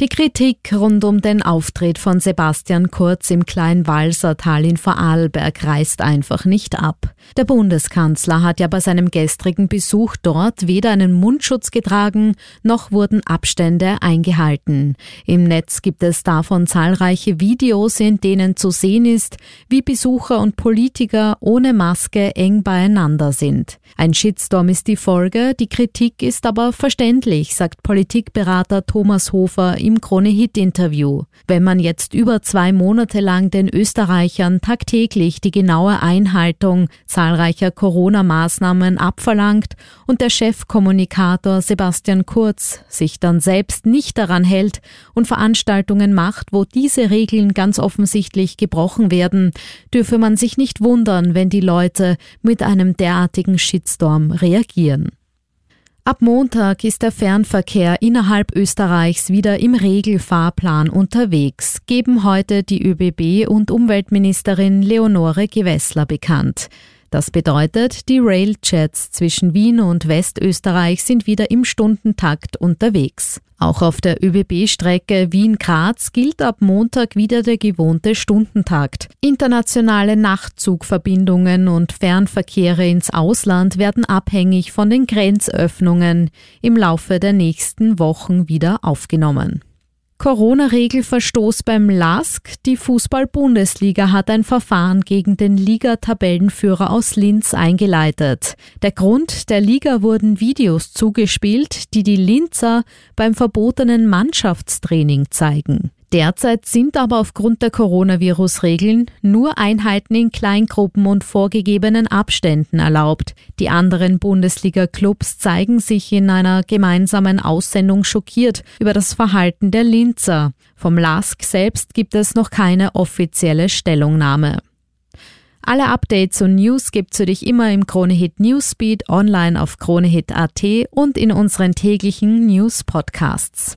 Die Kritik rund um den Auftritt von Sebastian Kurz im Kleinwalsertal in Vorarlberg reißt einfach nicht ab. Der Bundeskanzler hat ja bei seinem gestrigen Besuch dort weder einen Mundschutz getragen, noch wurden Abstände eingehalten. Im Netz gibt es davon zahlreiche Videos, in denen zu sehen ist, wie Besucher und Politiker ohne Maske eng beieinander sind. Ein Shitstorm ist die Folge, die Kritik ist aber verständlich, sagt Politikberater Thomas Hofer im Krone-Hit-Interview. Wenn man jetzt über zwei Monate lang den Österreichern tagtäglich die genaue Einhaltung zahlreicher Corona-Maßnahmen abverlangt und der Chefkommunikator Sebastian Kurz sich dann selbst nicht daran hält und Veranstaltungen macht, wo diese Regeln ganz offensichtlich gebrochen werden, dürfe man sich nicht wundern, wenn die Leute mit einem derartigen Shitstorm reagieren. Ab Montag ist der Fernverkehr innerhalb Österreichs wieder im Regelfahrplan unterwegs, geben heute die ÖBB und Umweltministerin Leonore Gewessler bekannt. Das bedeutet, die Railjets zwischen Wien und Westösterreich sind wieder im Stundentakt unterwegs. Auch auf der ÖBB-Strecke Wien-Graz gilt ab Montag wieder der gewohnte Stundentakt. Internationale Nachtzugverbindungen und Fernverkehre ins Ausland werden abhängig von den Grenzöffnungen im Laufe der nächsten Wochen wieder aufgenommen. Corona-Regelverstoß beim LASK. Die Fußball-Bundesliga hat ein Verfahren gegen den Liga-Tabellenführer aus Linz eingeleitet. Der Grund, der Liga wurden Videos zugespielt, die die Linzer beim verbotenen Mannschaftstraining zeigen. Derzeit sind aber aufgrund der Coronavirus-Regeln nur Einheiten in Kleingruppen und vorgegebenen Abständen erlaubt. Die anderen Bundesliga-Clubs zeigen sich in einer gemeinsamen Aussendung schockiert über das Verhalten der Linzer. Vom LASK selbst gibt es noch keine offizielle Stellungnahme. Alle Updates und News gibt's für dich immer im Kronehit Newsbeat online auf kronehit.at und in unseren täglichen News Podcasts.